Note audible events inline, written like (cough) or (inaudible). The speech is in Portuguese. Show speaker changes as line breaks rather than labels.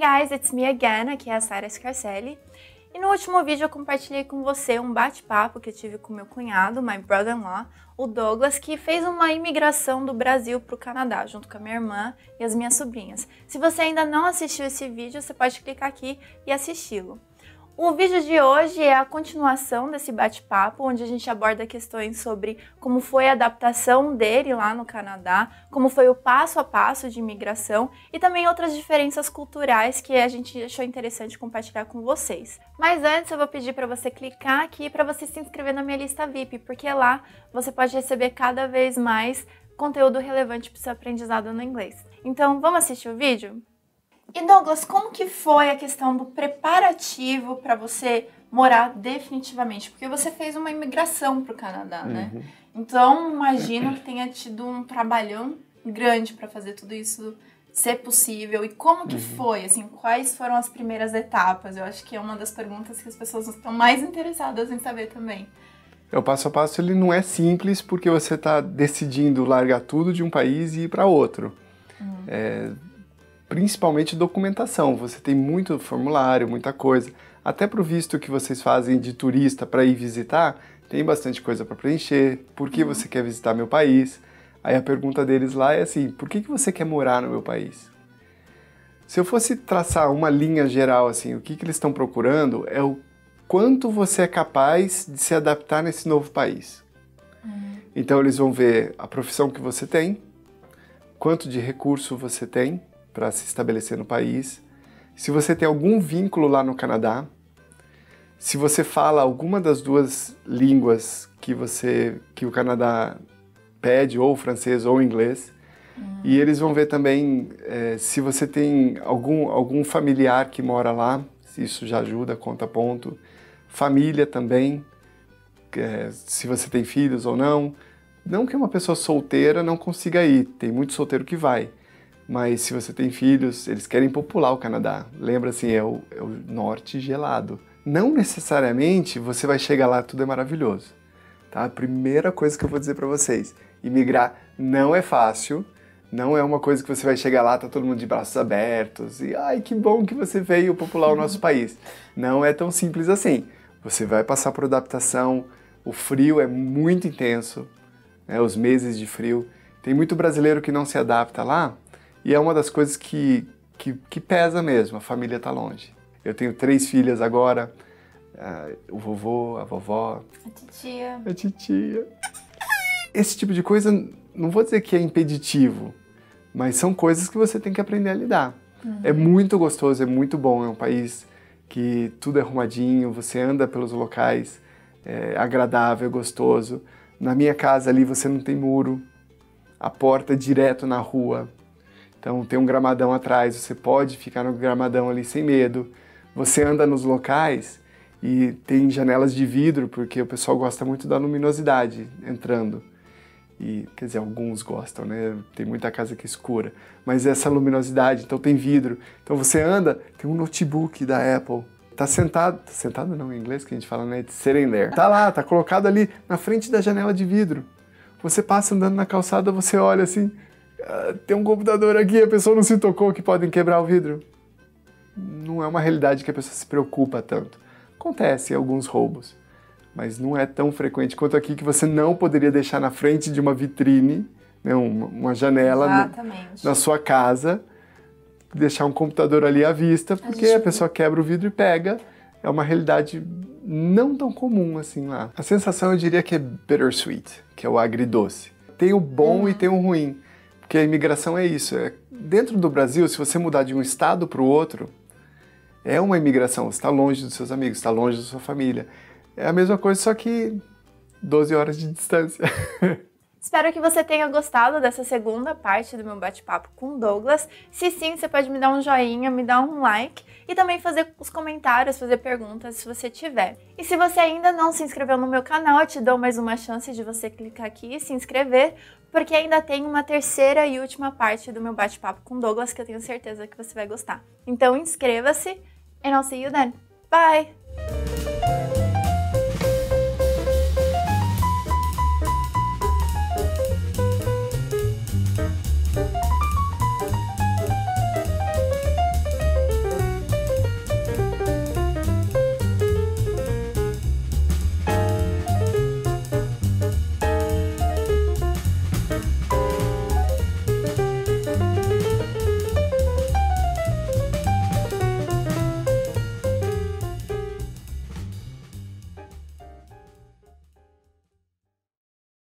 Hey guys, it's me again, aqui é a Sarah Scarcelli. E no último vídeo eu compartilhei com você um bate-papo que eu tive com meu cunhado, my brother-in-law, o Douglas, que fez uma imigração do Brasil para o Canadá, junto com a minha irmã e as minhas sobrinhas. Se você ainda não assistiu esse vídeo, você pode clicar aqui e assisti-lo. O vídeo de hoje é a continuação desse bate-papo, onde a gente aborda questões sobre como foi a adaptação dele lá no Canadá, como foi o passo a passo de imigração e também outras diferenças culturais que a gente achou interessante compartilhar com vocês. Mas antes eu vou pedir para você clicar aqui para você se inscrever na minha lista VIP, porque lá você pode receber cada vez mais conteúdo relevante para o seu aprendizado no inglês. Então, vamos assistir o vídeo? E Douglas, como que foi a questão do preparativo para você morar definitivamente? Porque você fez uma imigração para o Canadá, né?
Uhum.
Então, imagino que tenha tido um trabalhão grande para fazer tudo isso ser possível. E como que
Uhum.
foi? Assim, quais foram as primeiras etapas? Eu acho que é uma das perguntas que as pessoas estão mais interessadas em saber também.
É, O passo a passo ele não é simples porque você está decidindo largar tudo de um país e ir para outro. É, principalmente documentação. Você tem muito formulário, muita coisa. Até para o visto que vocês fazem de turista para ir visitar, tem bastante coisa para preencher. Por que você quer visitar meu país? Aí a pergunta deles lá é assim: por que, que você quer morar no meu país? Se eu fosse traçar uma linha geral assim, o que, que eles estão procurando é o quanto você é capaz de se adaptar nesse novo país. Então eles vão ver a profissão que você tem, quanto de recurso você tem para se estabelecer no país, se você tem algum vínculo lá no Canadá, se você fala alguma das duas línguas que você que o Canadá pede, ou francês ou inglês. E eles vão ver também eh, se você tem algum, algum familiar que mora lá, isso já ajuda, conta ponto. Família também, eh, se você tem filhos ou não. Não que uma pessoa solteira não consiga ir, tem muito solteiro que vai. Mas se você tem filhos, eles querem popular o Canadá. Lembra assim, é o, é o norte gelado. Não necessariamente você vai chegar lá tudo é maravilhoso. Tá? A primeira coisa que eu vou dizer para vocês, imigrar não é fácil. Não é uma coisa que você vai chegar lá, tá todo mundo de braços abertos e ai que bom que você veio popular o nosso país. Não é tão simples assim. Você vai passar por adaptação. O frio é muito intenso, né? Os meses de frio. Tem muito brasileiro que não se adapta lá e é uma das coisas que, que, que pesa mesmo. A família tá longe. Eu tenho três filhas agora. ah, o vovô, a vovó,
A titia.
a titia. Esse tipo de coisa, não vou dizer que é impeditivo, mas são coisas que você tem que aprender a lidar. É muito gostoso, é muito bom, é um país que tudo é arrumadinho, você anda pelos locais, é agradável, é gostoso. Na minha casa ali você não tem muro, a porta é direto na rua, então tem um gramadão atrás, você pode ficar no gramadão ali sem medo. Você anda nos locais e tem janelas de vidro, porque o pessoal gosta muito da luminosidade entrando. E, quer dizer, alguns gostam, né? Tem muita casa que é escura. Mas essa luminosidade, então tem vidro. Então você anda, tem um notebook da Apple. Tá sentado, tá sentado não em inglês que a gente fala, né? Sitting there. Tá lá, tá colocado ali na frente da janela de vidro. Você passa andando na calçada, você olha assim, "Ah, tem um computador aqui, a pessoa não se tocou que podem quebrar o vidro. Não é uma realidade que a pessoa se preocupa tanto. Acontece alguns roubos, mas não é tão frequente quanto aqui que você não poderia deixar na frente de uma vitrine, né, uma, uma janela no- na sua casa, deixar um computador ali à vista, porque a,
gente-
pessoa quebra o vidro e pega. É uma realidade não tão comum assim lá. A sensação eu diria que é bittersweet, que é o agridoce. Tem o bom e tem o ruim, porque a imigração é isso. É, dentro do Brasil, se você mudar de um estado para o outro, é uma imigração. Você está longe dos seus amigos, está longe da sua família. É a mesma coisa, só que 12 horas de distância. (laughs)
Espero que você tenha gostado dessa segunda parte do meu bate-papo com Douglas. Se sim, você pode me dar um joinha, me dar um like e também fazer os comentários, fazer perguntas se você tiver. E se você ainda não se inscreveu no meu canal, eu te dou mais uma chance de você clicar aqui e se inscrever, porque ainda tem uma terceira e última parte do meu bate-papo com Douglas que eu tenho certeza que você vai gostar. Então inscreva-se and I'll see you then. Bye!